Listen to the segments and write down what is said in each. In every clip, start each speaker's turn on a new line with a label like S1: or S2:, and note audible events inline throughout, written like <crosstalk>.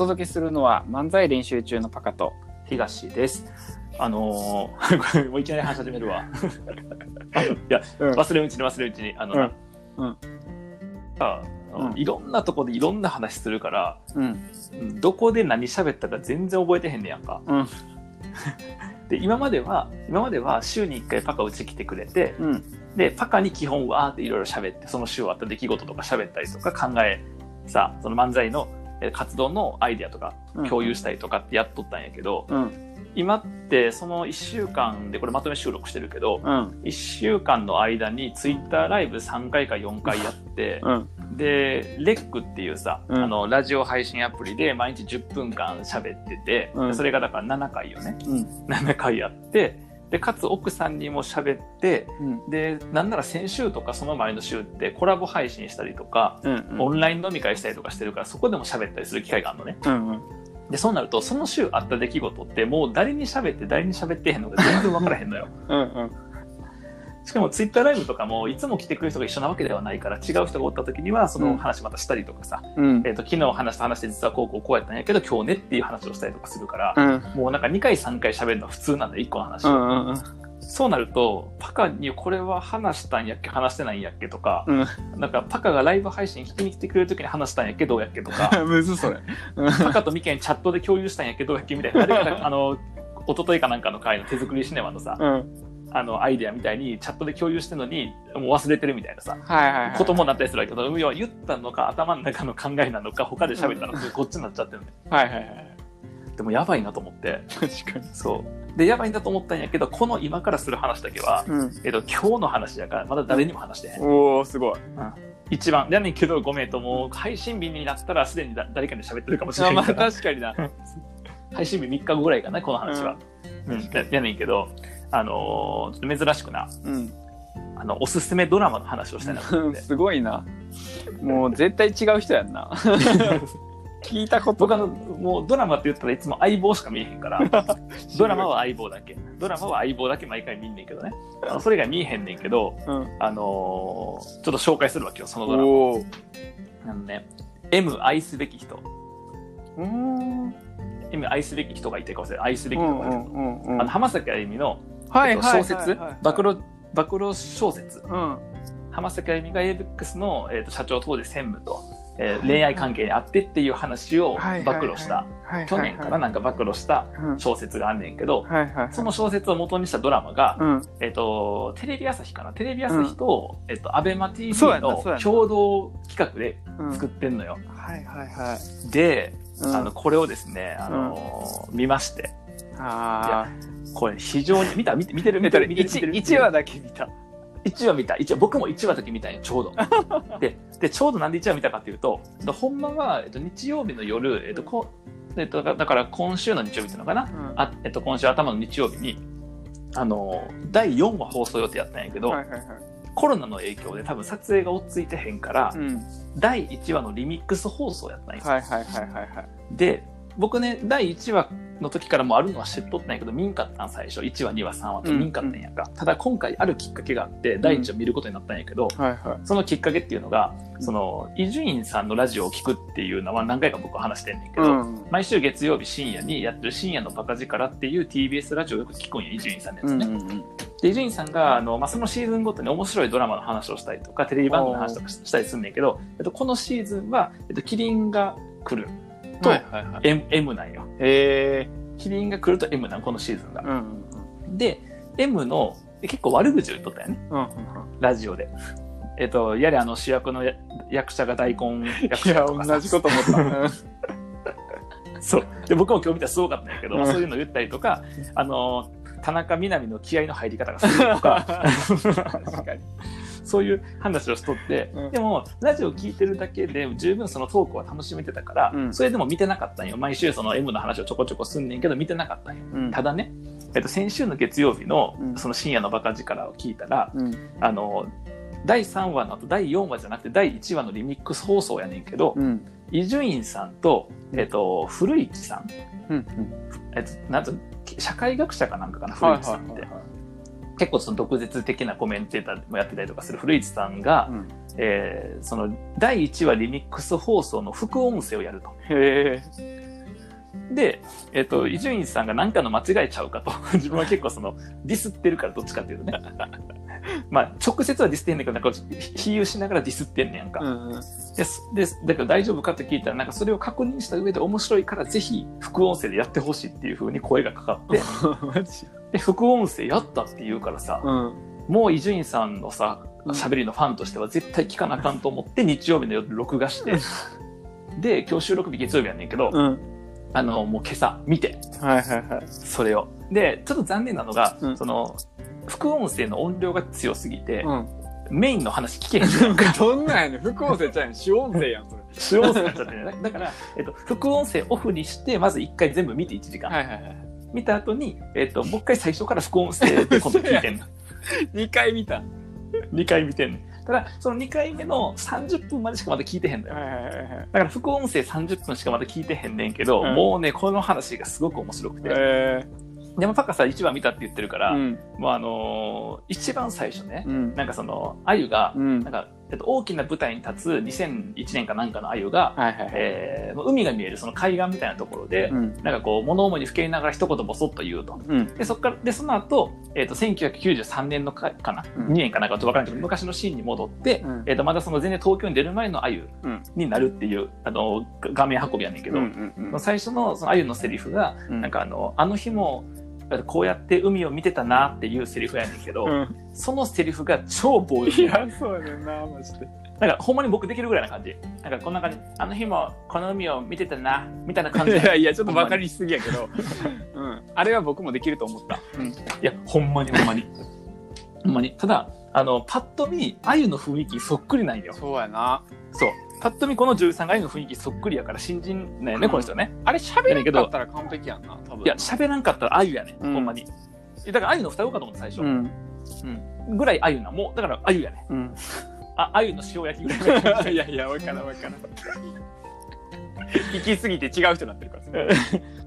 S1: 届けするのは漫才練習中のパカと
S2: 東です。あのー <laughs> もういきなり話し始めるわ。いや、
S1: うん。
S2: 忘れんうちに忘れんうちに、あのな、
S1: うん。うん。
S2: あの
S1: うん。
S2: いろんなとこでいろんな話するから、
S1: うん。
S2: うんどこで何喋ったか全然覚えてへんねやんか。
S1: うん。
S2: で、今までは、今までは週に1回パカうち来てくれて、
S1: うん。
S2: で、パカに基本わーっていろいろ喋って、その週あった出来事とか喋ったりとか考え、さ、その漫才のえー活動のアイデアとか共有したりとかってやっとったんやけど、
S1: うん。
S2: 今ってその1週間でこれまとめ収録してるけど
S1: うん。
S2: 1週間の間にツイッターライブ3回か4回やって
S1: うん。
S2: でレックっていうさ、
S1: うん。
S2: あのラジオ配信アプリで毎日10分間喋ってて、
S1: うん。
S2: それがだから7回よね。
S1: うん。
S2: 7回やってでかつ奥さんにも喋って
S1: うん。
S2: でなんなら先週とかその前の週ってコラボ配信したりとか、
S1: うん
S2: オンライン飲み会したりとかしてるからそこでも喋ったりする機会があるのね。
S1: うんうん。
S2: でそうなるとその週あった出来事ってもう誰に喋って誰に喋ってへんのか全然分からへんのよ。
S1: うんうん
S2: しかもツイッターライブとかもいつも来てくれる人が一緒なわけではないから違う人がおった時にはその話またしたりとかさ、
S1: うん。
S2: えー、と昨日話した話で実はこうこうこうやったんやけど今日ねっていう話をしたりとかするから、
S1: うん。
S2: もうなんか2回3回喋るのは普通なんだよ1個の話を、
S1: うんうんうん。
S2: そうなるとパカにこれは話したんやっけ話してないんやっけとか、
S1: うん。
S2: なんかパカがライブ配信聞きに来てくれる時に話したんやっけどうやっけとか。
S1: むずそれ
S2: パカとミケンチャットで共有したんやけどやっけみたいな。あれが、あの、<laughs> 一昨日かなんかの回の手作りシネマのさ、
S1: うん
S2: あの、アイデアみたいにチャットで共有してるのに、もう忘れてるみたいなさ、
S1: はいはいはい。
S2: こともなったりするわけど、要は言ったのか頭の中の考えなのか、他で喋ったのか、こっちになっちゃってるね。
S1: はいはいはい。
S2: でもやばいなと思って、
S1: 確かに。
S2: そう。で、やばいなと思ったんやけど、この今からする話だけは、
S1: うん。
S2: えっと、今日の話やから、まだ誰にも話してへん。
S1: おおすごい。
S2: 一番。やねんけど、ごめんと、もう配信日になったらすでにだ誰かに喋ってるかもしれ
S1: あまあ
S2: ないから。
S1: 確かにな。<laughs>
S2: 配信日3日後ぐらいかな、この話は。うん、ややねんけど、あのーちょっと珍しくな、
S1: うん
S2: あの、おすすめドラマの話をしたいな。<laughs>
S1: すごいなもう絶対違う人やんな <laughs> 聞いたこと
S2: 僕あの、もうドラマって言ったらいつも相棒しか見えへんから、<laughs> ドラマは相棒だけ。ドラマは相棒だけ毎回見んねんけどね。あのそれ以外見えへんねんけど、
S1: うん
S2: あのーちょっと紹介するわけよ、そのドラマ。あのね、M 愛すべき人。
S1: うん
S2: M 愛すべき人がいてかもしれない。愛すべ
S1: う
S2: き人がいて。浜崎あゆみの、えっと
S1: はいはい
S2: 小説、暴露、暴露小説？
S1: うん。
S2: 浜崎あゆみが ABEX の、えー、と社長当時専務と、えー恋愛関係にあってっていう話を暴露した、去年かな？なんか暴露した
S1: うん。
S2: 小説があんねんけど、その小説を元にしたドラマが、
S1: うん。
S2: えっ、と、テレビ朝日かな？テレビ朝日と、えっ、と、アベマ TV の共同企画で
S1: うん。
S2: 作ってんのよ。
S1: はいはいはい。
S2: で、
S1: うん。
S2: あの、これをですね、あのー見まして、
S1: あ
S2: これ非常に、見た見て見てる？見てる？見てる？見てる？
S1: 一一話だけ見た。
S2: 1話見た。一話、僕も1話だけ見たんよ、ちょうど。<laughs> で、で、ちょうどなんで1話見たかっていうと、でほんまは、えっと、日曜日の夜、えっと、こえっと、だだから今週の日曜日っていうのかな、
S1: うん。
S2: あえっと、今週頭の日曜日に、あの、第4話放送予定やったんやけど、
S1: はいはいはい。
S2: コロナの影響で多分撮影が追っついてへんから、
S1: うん。
S2: 第1話のリミックス放送やったんよ。
S1: はいはいはいはいはい。
S2: で、僕ね、第1話の時からもうあるのは知っとったんやけど、見んかったん最初。1話、2話、3話と見んかったんやんか。ただ今回あるきっかけがあって、第1話見ることになったんやけど、
S1: はいはい。
S2: そのきっかけっていうのが、その、伊集院さんのラジオを聞くっていうのは何回か僕は話してんねんけど、
S1: うん。
S2: 毎週月曜日深夜にやってる深夜のバカ力っていう TBS ラジオをよく聞くんや、伊集院さんのやつね。
S1: うんうん
S2: で、伊集院さんが、あの、まあ、そのシーズンごとに面白いドラマの話をしたりとか、テレビ番組の話とかしたりするんだけど、えっと、このシーズンは、えっと、キリンが来ると、
S1: はいはいはい。
S2: M, M なんよ。
S1: へえ
S2: キリンが来ると M なん、このシーズンが。
S1: うん
S2: で、M の、結構悪口を言っとったよね、
S1: うんうん
S2: ラジオで。えっと、やれあの主役のや役者が大根役者とかさ。
S1: 同じこと思った。<laughs>
S2: そう。で、僕も今日見たらすごかったんやけど、
S1: うん。
S2: そういうの言ったりとか、あの、田中みな実の気合の入り方がするとか、<laughs>
S1: 確かに
S2: そういう話をしとって、
S1: うん。
S2: でも、ラジオ聞いてるだけで十分そのトークは楽しめてたから、
S1: うん。
S2: それでも見てなかったんよ。毎週その M の話をちょこちょこすんねんけど、見てなかったんよ。
S1: うん。
S2: ただね、えっと、先週の月曜日の
S1: うん。
S2: その深夜のバカ力を聞いたら、
S1: うん。
S2: あの、第3話の後、第4話じゃなくて第1話のリミックス放送やねんけど、
S1: うん。
S2: 伊集院さんと、えっと、古市さん、
S1: うん
S2: えっと、なんと、社会学者かなんかかな、
S1: はい
S2: 古市さんって。
S1: はいはいはい
S2: 結構その毒舌的なコメンテーターもやってたりとかする古市さんが、
S1: うん
S2: えーその第1話リミックス放送の副音声をやると。で、えっ、と、伊集院さんが何かの間違えちゃうかと。<laughs> 自分は結構その、ディスってるからどっちかっていうとね。<laughs> まあ、直接はディスってんねんけど、なんか、比喩しながらディスってんねやんか。
S1: うんうん。
S2: です。です。だから大丈夫かって聞いたら、なんかそれを確認した上で面白いから、ぜひ、副音声でやってほしいっていう風に声がかかって、<laughs>
S1: マジ
S2: で、副音声やったって言うからさ、
S1: うん。
S2: もう伊集院さんのさ、
S1: うん
S2: 喋りのファンとしては絶対聞かなあかんと思って、日曜日の夜録画して、で、今日収録日月曜日やねんけど、
S1: うん。
S2: あの、もう今朝見て、
S1: はいはいはい。
S2: それを。で、ちょっと残念なのが、
S1: うん
S2: その、副音声の音量が強すぎて、
S1: うん。
S2: メインの話聞けへんのよ <laughs>
S1: どんなんやねん。副音声ちゃうやん。主音声やん、それ。
S2: 主音声になっちゃってるね。だから、えっと、副音声オフにして、まず一回全部見て1時間。
S1: はいはいはい。
S2: 見た後に、えっと、もう一回最初から副音声で今度聞いてんの。<laughs>
S1: 2回見た。は
S2: 2回見てんの。ただ、その2回目の30分までしかまだ聞いてへんのよ。だから副音声30分しかまだ聞いてへんねんけど、
S1: うん
S2: もうね、この話がすごく面白くて。
S1: え
S2: でもパカさん1話見たって言ってるから、
S1: ー。うん。
S2: もうあのー一番最初ね、
S1: うん。
S2: なんかその、あゆが、
S1: うん
S2: なん。か、えっと、大きな舞台に立つ2001年かなんかのあゆが、
S1: はいはいはい。
S2: えー海が見えるその海岸みたいなところで、
S1: うん。
S2: なんかこう、物思いにふけりながら一言ボソッと言うと。
S1: うん。
S2: で、そっから、で、その後、えっ、と、1993年のかかな、
S1: うん
S2: ?2 年かなんかちょっとわからんけど、昔のシーンに戻って、
S1: うん
S2: えっ、と、まだその全然東京に出る前のあゆ
S1: うん
S2: になるっていう、あの、が画面運びやねんけど、
S1: うんうん
S2: 最初のそのあゆのセリフが、
S1: うん。
S2: なんかあの、あの日も、こうやって海を見てたなっていうセリフやねんけど、
S1: うん。
S2: そのセリフが超棒読み
S1: いや、そうやねんな、マジで。
S2: なんかほんまに僕できるぐらいな感じ。なんかこんな感じ。あの日もこの海を見てたな、みたいな感じ。
S1: いやいや、ちょっとバカにしすぎやけど。うん。あれは僕もできると思った。うん。
S2: いや、ほんまにほんまに。ほんまに。ただ、あの、パッと見、あゆの雰囲気そっくりなんよ。
S1: そうやな。
S2: そう。パッと見この女優さんがあゆの雰囲気そっくりやから新人なんやね、
S1: うん
S2: この人ね。
S1: あれ喋らんかったら完璧やんな、多分。
S2: いや、喋らんかったらあゆやね、
S1: うん
S2: ほんまに。だからあゆの双子かと思って最初。
S1: うん。
S2: うん。ぐらいあゆな。もう、だからあゆやね。
S1: うん。
S2: あ、あゆの塩焼きぐらい。<laughs>
S1: いやいや、わからんわからん。行き過ぎて違う人になってるから。
S2: で、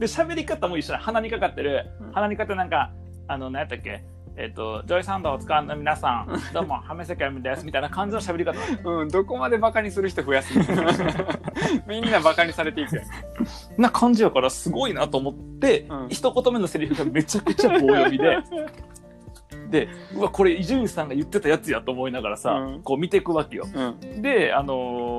S2: 喋り方も一緒な。鼻にかかってる。
S1: うん
S2: 鼻にかかってなんか、あの、何やったっけ？えっ、と、ジョイサンドを使うの皆さん、どうも、ハメセカミです。みたいな感じの喋り方。<laughs>
S1: うん、どこまでバカにする人増やすの <laughs> みんなバカにされていくやん。
S2: な感じやからすごいなと思って、
S1: うん
S2: 一言目のセリフがめちゃくちゃ棒読みで、<laughs> で、うわ、これ伊集院さんが言ってたやつやと思いながらさ、
S1: うん
S2: こう見ていくわけよ。
S1: うん。
S2: で、あのー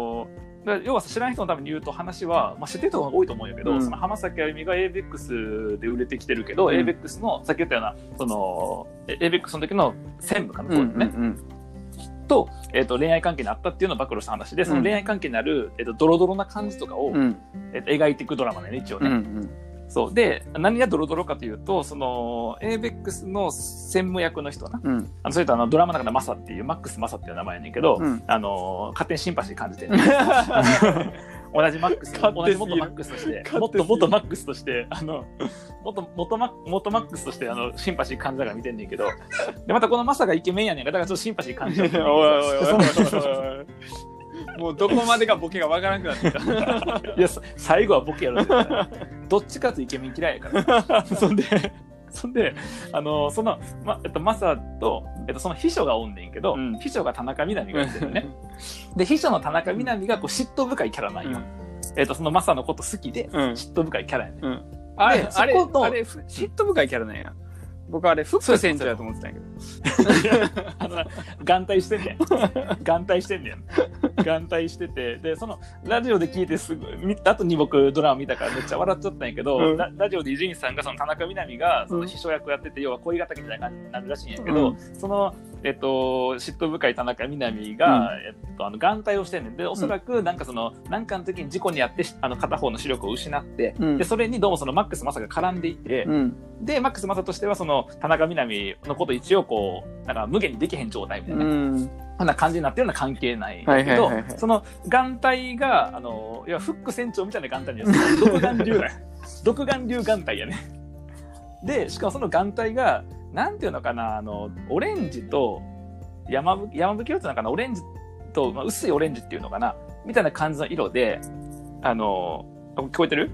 S2: だ要は知らない人のために言うと話は、まあ、知ってる人が多いと思うんやけど、
S1: うん
S2: その浜崎あゆみが ABEX で売れてきてるけど、
S1: うん
S2: ABEX のさっき言ったようなそのえ ABEX の時の専務かな、当時ね、
S1: うん
S2: と,、えー、と恋愛関係にあったっていうのを暴露した話でその恋愛関係になる、えー、とドロドロな感じとかを、
S1: うん。
S2: えーと描いていくドラマね一応ね。
S1: うんうん。
S2: そう。で何がドロドロかというとその ABEX の専務役の人な。
S1: うん。
S2: あのそれとあのドラマの中でマサっていうマックスマサっていう名前やねんけど、
S1: うん。
S2: あの勝手にシンパシー感じて。る <laughs> <laughs> 同じマックス同じ元マックスとしてもっと元マックスとしてあの元元マ元マックスとしてあのシンパシー感じながら見てんねんけど。でまたこのマサがイケメンやねんからだからちょっとシンパシー感じちゃう
S1: おいおいおいおいおい。もうどこまでがボケがわからなくなってきた。<laughs>
S2: いやさ最後はボケやろ絶対どっちかとイケメン嫌いやから <laughs> そんでそんであのその、まえっと、マサと、えっと、その秘書がおんねんけど、
S1: うん
S2: 秘書が田中みな実がやってるねで秘書の田中みな実がこう嫉妬深いキャラなんよ、えっと、そのマサのこと好きで
S1: うん。
S2: 嫉妬深いキャラやねん
S1: うん。あれ、
S2: で
S1: あれ、
S2: そこと
S1: あれ、ふ嫉妬深いキャラなんや。僕あれ、フック船長やと思ってたんやけど。
S2: あのな眼帯してんねん。眼帯してんねん。眼帯してて、で、その、ラジオで聞いてすぐ、見た後に僕ドラマ見たからめっちゃ笑っちゃったんやけど、
S1: うん
S2: ララジオで伊集院さんがその田中みな実がその
S1: うん
S2: 秘書役やってて、要は恋敵みたいな感じになるらしいんやけど、
S1: うん
S2: その、えっと、嫉妬深い田中みな実が、えっと、あの、眼帯をしてんねん。で、おそらくなんかその、なんかの時に事故にあって、あの、片方の視力を失って、
S1: うん
S2: で、それにどうもそのマックスマサが絡んでいて、
S1: うん。
S2: で、マックス・マサとしては、その、田中みな実のこと一応こう、なんか無限にできへん状態みたいな、
S1: うん。
S2: こんな感じになってるような関係ない
S1: はい
S2: けどその眼帯が、あの、いや、フック船長みたいな眼帯には、独眼流。独眼流眼帯やね。で、しかもその眼帯が、なんていうのかな、あの、オレンジと、山吹山吹色っていうのかな、オレンジと、まあ、薄いオレンジっていうのかな、みたいな感じの色で、あの、聞こえてる？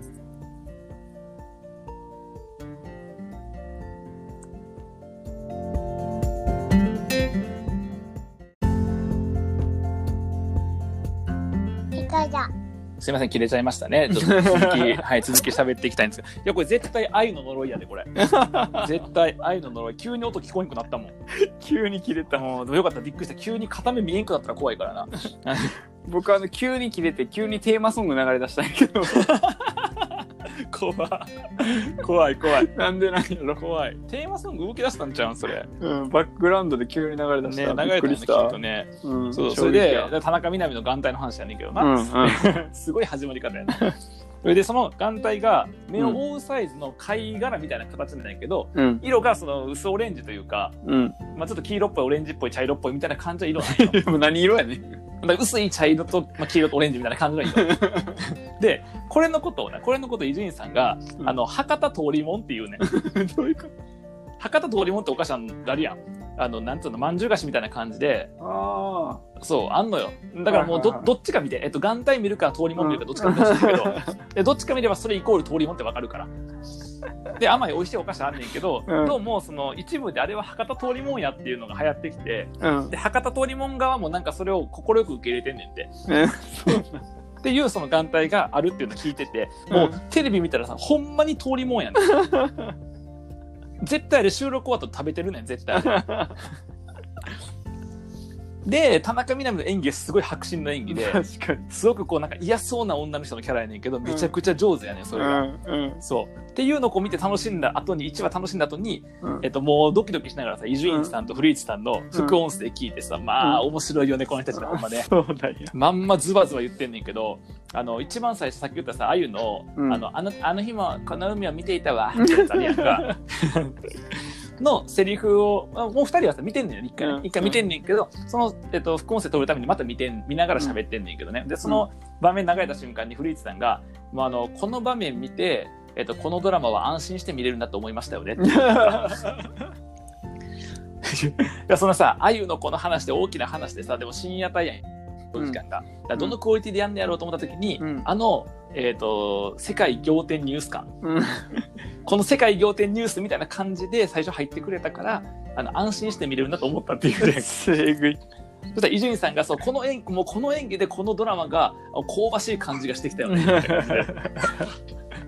S2: すいません、切れちゃいましたね。<laughs> ちょっと続き、はい、続き喋っていきたいんですけど。いや、これ絶対愛の呪いやで、これ。<laughs> 絶対愛の呪い。急に音聞こえなくなったもん。
S1: 急に切れた。
S2: もう、よかった、びっくりした。急に片目見えんくなったら怖いからな。<laughs>
S1: 僕あの、急に切れて、急にテーマソング流れ出したんやけど、<laughs>
S2: 怖い。怖い、怖い。
S1: なんでなんやろ。
S2: 怖い。テーマソング動き出したんちゃうん、それ。
S1: うん、バックグラウンドで急に流れ出
S2: ね、
S1: した。
S2: 流れたんだきっ。とね。
S1: うん、
S2: そう、それで
S1: や、
S2: 田中みな実の眼帯の話やねんけどな。
S1: うん、うん。<laughs>
S2: すごい始まり方やな。それで、その眼帯が目を覆うサイズの貝殻みたいな形なんやけど、
S1: うん、
S2: 色がその薄オレンジというか、
S1: うん。
S2: まあ、ちょっと黄色っぽいオレンジっぽい茶色っぽいみたいな感じの色。<laughs> なん
S1: 何色やねん。
S2: 薄い茶色と、まあ、黄色とオレンジみたいな感じの色。でこれのことをねこれのことを伊集院さんが、
S1: うん。
S2: あの博多通りもんっていうね <laughs>
S1: どういうこ
S2: 博多通りもんってお菓子あるやんあのなんつうのまんじゅう菓子みたいな感じで
S1: と
S2: そうあんのよだからもうど,、どっちか見て、えっと、眼帯見るか通りもん見るかどっちか見てほしいんだけど、<laughs> でどっちか見ればそれイコール通りもんってわかるからで甘い美味しいお菓子あんねんけど、
S1: うん
S2: どうもその一部であれは博多通りもんやっていうのが流行ってきて
S1: ああ。うん。
S2: で博多通りもん側もなんかそれを快く受け入れてんねんて
S1: ね <laughs>
S2: っていうその眼帯があるっていうのを聞いてて、もうテレビ見たらさ、ほんまに通りもんやねん。絶対あれ収録終わったら食べてるねん、絶対。<laughs> で、田中みな実の演技はすごい迫真の演技で、<laughs>
S1: 確かに。
S2: すごくこうなんか嫌そうな女の人のキャラやねんけど、めちゃくちゃ上手やねん、それが。
S1: うん、うん。
S2: そう。っていうのをこう見て楽しんだ後に、1話楽しんだ後に、
S1: うん
S2: えっと、もうドキドキしながらさ、伊集院さんと古市さんの副音声聞いてさ、まあ、面白いよね、この人たちのほんまね。
S1: そうだよ。
S2: まんまズバズバ言ってんねんけど、あの、一番最初さっき言ったさ、あゆの、
S1: うん
S2: あの、あの、あの日もこの海を見ていたわ、<laughs> ってやつあるやんか。<laughs> のセリフを、あもう二人はさ、見てんねんよ、一回ね、
S1: うん
S2: 一回見てんねんけど、その、えっと、副音声撮るためにまた見てん、見ながら喋ってんねんけどね。で、その場面流れた瞬間に古市さんが、もうあの、この場面見て、えっと、このドラマは安心して見れるんだと思いましたよね。<laughs> いやそのさ、あゆのこの話で大きな話でさ、でも深夜帯やん。時間が。だからどのクオリティでやんねやろうと思った時に、
S1: うん
S2: あの、えっ、と、世界仰天ニュース感。
S1: うん。
S2: この世界仰天ニュースみたいな感じで最初入ってくれたから、あの、安心して見れるなと思ったっていうね。
S1: せぐい。
S2: そしたら伊集院さんがそうこの演もうこの演技でこのドラマがあ香ばしい感じがしてきたよね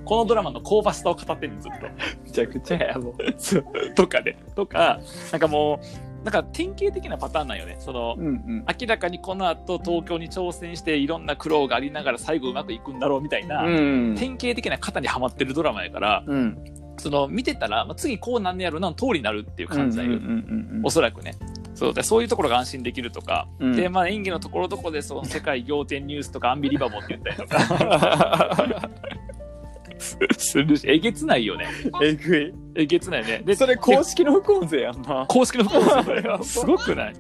S2: このドラマの香ばしさを語ってるんずっと。
S1: めちゃくちゃや、もう。<laughs>
S2: とかね。とか、なんかもう、なんか典型的なパターンなんよね。その、
S1: うんうん。
S2: 明らかにこの後東京に挑戦していろんな苦労がありながら最後うまくいくんだろうみたいな、
S1: うん。
S2: 典型的な型にはまってるドラマやから、
S1: うん。
S2: その見てたら、まあ、次こうなんねやろなの通りになるっていう感じだよ、
S1: うんうんうん
S2: おそらくね。そうでそういうところが安心できるとか、
S1: うん
S2: で、まあ、演技のところどころでその世界仰天ニュースとかアンビリバボーって言ったりとか <laughs> するし、えげつないよね。
S1: えぐい。
S2: えげつないね。で、
S1: それ公式の副音声やんな。
S2: 公式の副音声すごくない？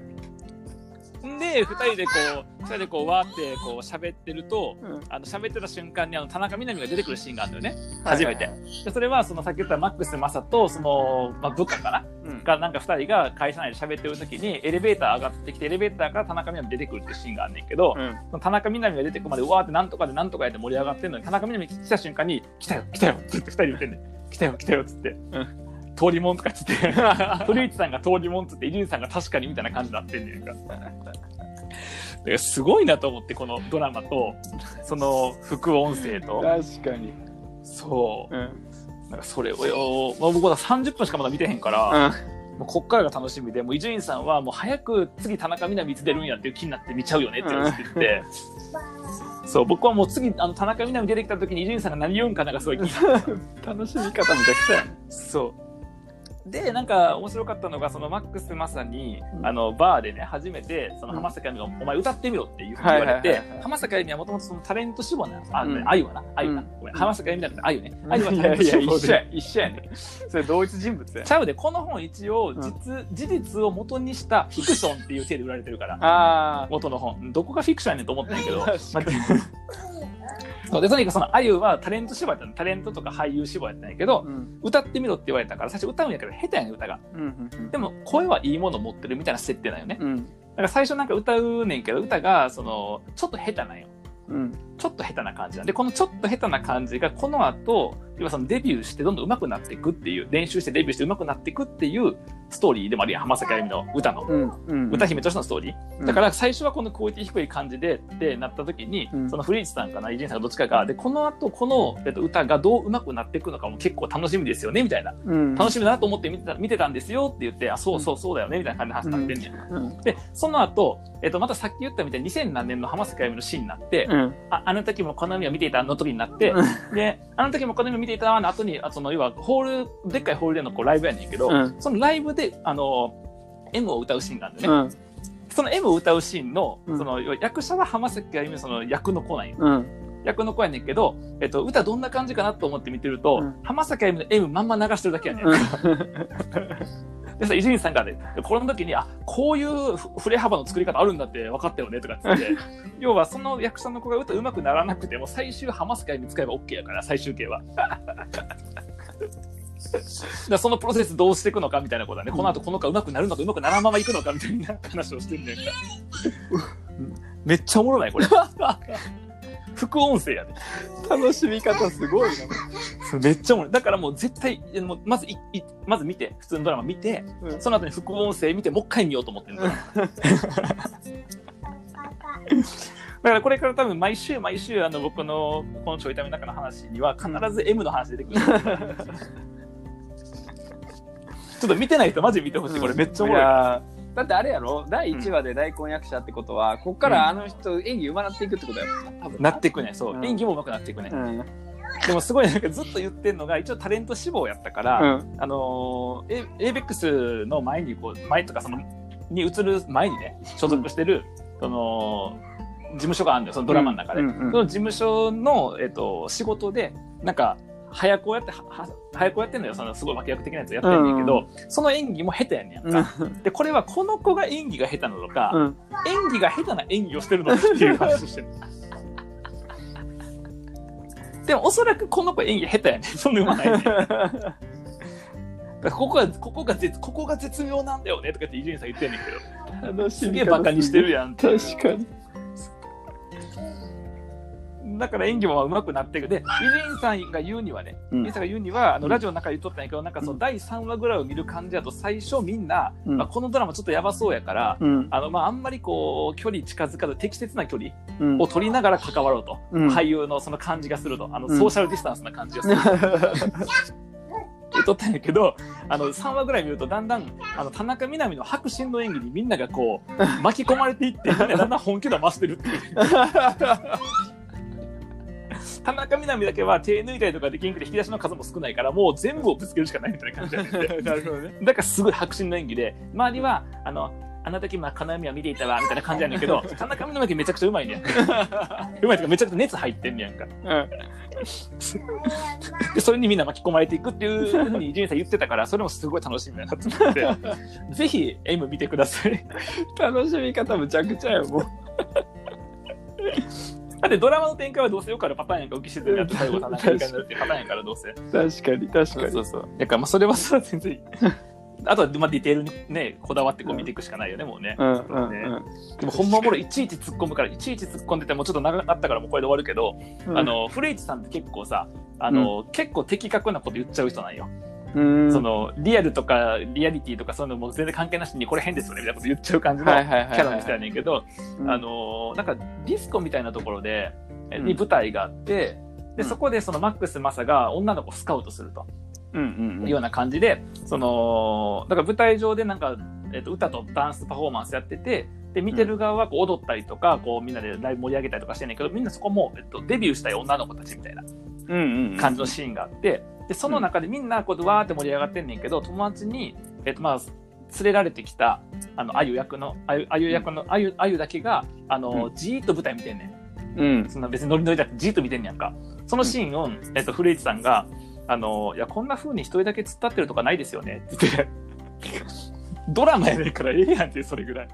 S2: で、二人でこう、二人でこう、わーってこう喋ってると、
S1: うん
S2: あの喋ってた瞬間にあの田中みな実が出てくるシーンがあるんだよね。初めて
S1: はいはいは。
S2: で、それはそのさっき言ったマックス・マサと、その、まあ、部下かな
S1: うん
S2: が、なんか二人が会社内で喋ってる時に、エレベーター上がってきて、エレベーターから田中みな実出てくるってシーンがあんねんけど、
S1: うん。
S2: 田中みな実が出てくるまで、うわーってなんとかでなんとかやって盛り上がってんのに、田中みな実来た瞬間に、来たよ、来たよってって二人言ってんねん。来たよ、来たよっつって。
S1: う
S2: 通りもんとかっつって。<laughs> 古市さんが通りもんっつって、伊集院さんが確かにみたいな感じになってんねんか。だからすごいなと思って、このドラマと、その副音声と。
S1: 確かに。
S2: そう。
S1: うん。
S2: なんかそれをよ、まあ、僕は30分しかまだ見てへんから、
S1: うん。
S2: もうこっからが楽しみで、もう伊集院さんはもう早く次田中みな実出るんやっていう気になって見ちゃうよねって言ってて、そう、僕はもう次、あの、田中みな実出てきた時に伊集院さんが何言うんかなんかすごい <laughs>
S1: 楽しみ方めちゃくちゃ。
S2: そう。で、なんか面白かったのが、そのマックスまさに、
S1: うん
S2: あの、バーでね、初めて、その浜坂由美が、お前歌ってみろっていうふうに言われて浜坂由美はもともとそのタレント志望なんです。あ、
S1: うん
S2: あゆはな、あゆな
S1: うん。
S2: ごめん浜坂由美だったあゆね。あゆはタ
S1: い
S2: レント志望で
S1: 一緒や。、一緒やね。それ同一人物や
S2: ち。ゃうで、この本一応、実、事実を元にしたフィクションっていう体で売られてるから。
S1: あ
S2: 元の本。どこがフィクションやねんと思ったんやけど。
S1: 確かに
S2: まあそうで、とにかくその、あゆはタレント志望やったの。タレントとか俳優志望やったんやけ
S1: あ。
S2: ど、
S1: うん。
S2: 歌ってみろって言われたから、最初歌うんやけど、下手やねん、歌が。
S1: うんうん
S2: でも、声はいいもの持ってるみたいな設定なんよね。
S1: うん。
S2: だから最初なんか歌うねんけど、歌が、その、ちょっと下手なんよ。
S1: うん。
S2: ちょっと下手な感じなんで、このちょっと下手な感じが、この後、要はそのデビューしてどんどん上手くなっていくっていう、練習してデビューして上手くなっていくっていうストーリーでもあるやん、浜崎あゆみの歌の。
S1: うん。うん。
S2: 歌姫としてのストーリー。だから最初はこのクオリティ低い感じでってなった時に、
S1: うん
S2: その古市さんかな、伊集院さんがどっちかが、で、この後この、えっと、歌がどう上手くなっていくのかも結構楽しみですよね、みたいな。
S1: うん。
S2: 楽しみだなと思って見てた見てたんですよって言って、あ、そうそうそうだよね、みたいな感じの話になってんねん。
S1: うん。
S2: で、その後、えっと、またさっき言ったみたいに2000何年の浜崎あゆみのシーンになって、
S1: うん。
S2: ああの時もこの海を見ていたの時になって、で、あの時もこの海を見ていたの後に、あその、要は、ホール、でっかいホールでのこうライブやねんけど、
S1: うん
S2: そのライブで、あの、M を歌うシーンがあるんだよね。
S1: うん。
S2: その M を歌うシーンの、
S1: うん
S2: その、役者は浜崎あゆみのその役の子なんよ。
S1: うん。
S2: 役の子やねんけど、えっと、歌どんな感じかなと思って見てると、
S1: うん
S2: 浜崎あゆみの M まんま流してるだけやねん。<laughs> でさ、伊集院さんがね、この時に、あ、こういうふ振れ幅の作り方あるんだって分かったよね、とかっつって。<laughs> 要は、その役者の子が歌上手くならなくても、最終浜崎あゆみ使えば OK やから、最終形は。だそのプロセスどうしていくのかみたいなことはね、この後この子上手くなるのか上手くならんままいくのかみたいな話をしてんねんか。<laughs> めっちゃおもろないこれ。<laughs> 副音声やで。
S1: 楽しみ方すごいな。
S2: めっちゃおもろい。だからもう絶対、もうまずいい、まず見て、普通のドラマ見て、
S1: うん
S2: その後に副音声見て、もう一回見ようと思ってる <laughs> だからこれから多分毎週毎週あの僕のこのちょいための中の話には必ず M の話出てくる。<laughs> ちょっと見てない人マジで見てほしい。これめっちゃおもろい
S1: だってあれやろ？第1話で大根役者ってことは、こっからあの人演技上手なっていくってことやろ多分
S2: なっていくね。そう。
S1: うん
S2: 演技も上手くなっていくね。
S1: うん。
S2: でもすごいなんかずっと言ってんのが、一応タレント志望やったから、
S1: うん。
S2: あのー、エイベックスの前にこう、前とかその、に移る前にね、所属してる、その、事務所があるんだよ、そのドラマの中で。その事務所の、えっと、仕事で、なんか、早子やって、早子やってんのよ、そのすごい脇役的なやつやってんねんけど、その演技も下手やねんやんか。で、これはこの子が演技が下手なのか、
S1: うん。
S2: 演技が下手な演技をしてるのかっていう話をしてる。でもおそらくこの子演技下手やねん。そんなうまないねん。ここが、ここが絶、ここが絶妙なんだよねとかって伊集院さん言ってんねんけど、すげえバカにしてるやんって。
S1: 確かに。
S2: だから演技も上手くなっていく。で、伊集院さんが言うにはね、
S1: うん
S2: 伊集院さんが言うには、あの、
S1: うん
S2: ラジオの中で言っとったんやけど、なんかその第3話ぐらいを見る感じだと、最初みんな、
S1: うん
S2: まあ、このドラマちょっとやばそうやから、
S1: うん。
S2: あの、まあ、あんまりこう、距離近づかず、適切な距離
S1: うん
S2: を取りながら関わろうと。
S1: うん
S2: 俳優のその感じがすると。あの、
S1: うん
S2: ソーシャルディスタンスな感じがする。<laughs> 言っとったんやけど、あの、3話ぐらい見ると、だんだん、あの、田中みな実の迫真の演技にみんながこう、<laughs> 巻き込まれていって、だんだん本気度を増してるっていう。<laughs> 田中みな実だけは手抜いたりとかできんくて引き出しの数も少ないからもう全部をぶつけるしかないみたいな感じ <laughs>
S1: なるほどね。
S2: だからすごい迫真の演技で周りはあのあの時まあ金海は見ていたわみたいな感じやねんけど <laughs> 田中みな実めちゃくちゃうまいねん <laughs> うまいとかめちゃくちゃ熱入ってんねやんか
S1: うん。
S2: でそれにみんな巻き込まれていくっていうふうに伊集院さん言ってたからそれもすごい楽しみだなと思ってぜひ M 見てください
S1: 楽しみ方むちゃくちゃよ、もう。
S2: だってドラマの展開はどうせよくあるパターンやんか浮き沈みやって最後田中みになるっていうパターンやからどうせ
S1: 確かに、確かに。
S2: そうそう。だからまあそれはさ、全然いい。あとは、まあ、ディテールにね、こだわってこう見ていくしかないよね、もうね。
S1: うんうん
S2: ね
S1: うん
S2: でもほんまおもろい、いちいち突っ込むから、いちいち突っ込んでてもちょっと長かったからもうこれで終わるけど、
S1: うん。
S2: あの、古市さんって結構さ、あの、結構的確なこと言っちゃう人なんよ。
S1: うん、
S2: その、リアルとか、リアリティとかそういうのも全然関係なしに、これ変ですよね、みたいなこと言っちゃう感じのキャラの人やねんけど、
S1: うん
S2: あの、なんかディスコみたいなところで、に舞台があって、で、
S1: うん
S2: そこでそのマックス・マサが女の子をスカウトすると。
S1: うんう。
S2: ような感じで、その、だから舞台上でなんか、えっと、歌とダンスパフォーマンスやってて、で、見てる側はこう踊ったりとか、こうみんなでライブ盛り上げたりとかしてんねんけど、みんなそこも、えっと、デビューしたい女の子たちみたいな。感じのシーンがあって、で、その中でみんなこうわーって盛り上がってんねんけど、友達に、えっと、まあ、連れられてきた、あの、あゆ役の、あゆ、あゆ役の、あゆ、あゆだけが、あの、じーっと舞台見てんねん。
S1: うん。
S2: そんな別にノリノリだってじーっと見てんねやんか。そのシーンを、えっと、古市さんが、あの、いや、こんな風に一人だけ突っ立ってるとかないですよねって言って、<laughs> ドラマやねんからええやんって、それぐらい。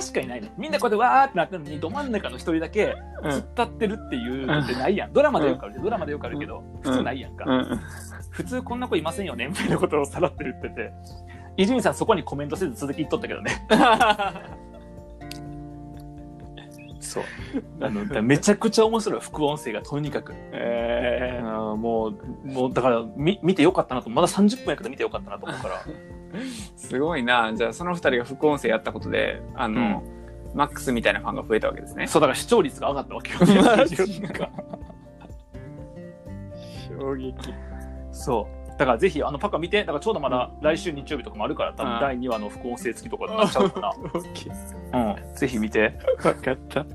S2: 確かにないね。みんなこうやってわーってなってるのに、ど真ん中の一人だけ
S1: うん
S2: 突っ立ってるっていうのってないやん。ドラマでよくある。ドラマでよくあるけど、普通ないやんか。
S1: うん。
S2: 普通こんな子いませんよねみたいなことをさらって言ってて、伊集院さんそこにコメントせず続き言っとったけどね。<laughs> そう。あの、めちゃくちゃ面白い、副音声がとにかく。
S1: え
S2: あーもう、もう、だから、み見てよかったなと、まだ30分やけど見てよかったなと思うから。<laughs>
S1: ー、すごいな。じゃあその二人が副音声やったことで、あの、マックスみたいなファンが増えたわけですね。
S2: そう、だから視聴率が上がったわけよ。<laughs>
S1: 衝撃。
S2: そう。だからぜひ、あの、パカ見て、だからちょうどまだ来週日曜日とかもあるから、多分
S1: うん
S2: 第2話の副音声付きとかになっちゃうか
S1: オッケー。
S2: ら。<laughs> うん。ぜひ見て。
S1: わかった。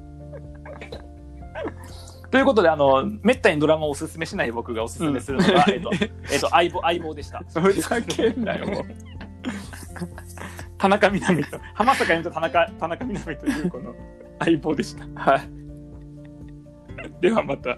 S2: ということで、あの、めったにドラマをおすすめしない僕がおすすめするのが、えっと、えっと、相棒、相棒でした。
S1: ふざけんなよ。
S2: 田中みな実と、浜坂由美と田中、田中みな実というこの相棒でした。
S1: はい。ではまた。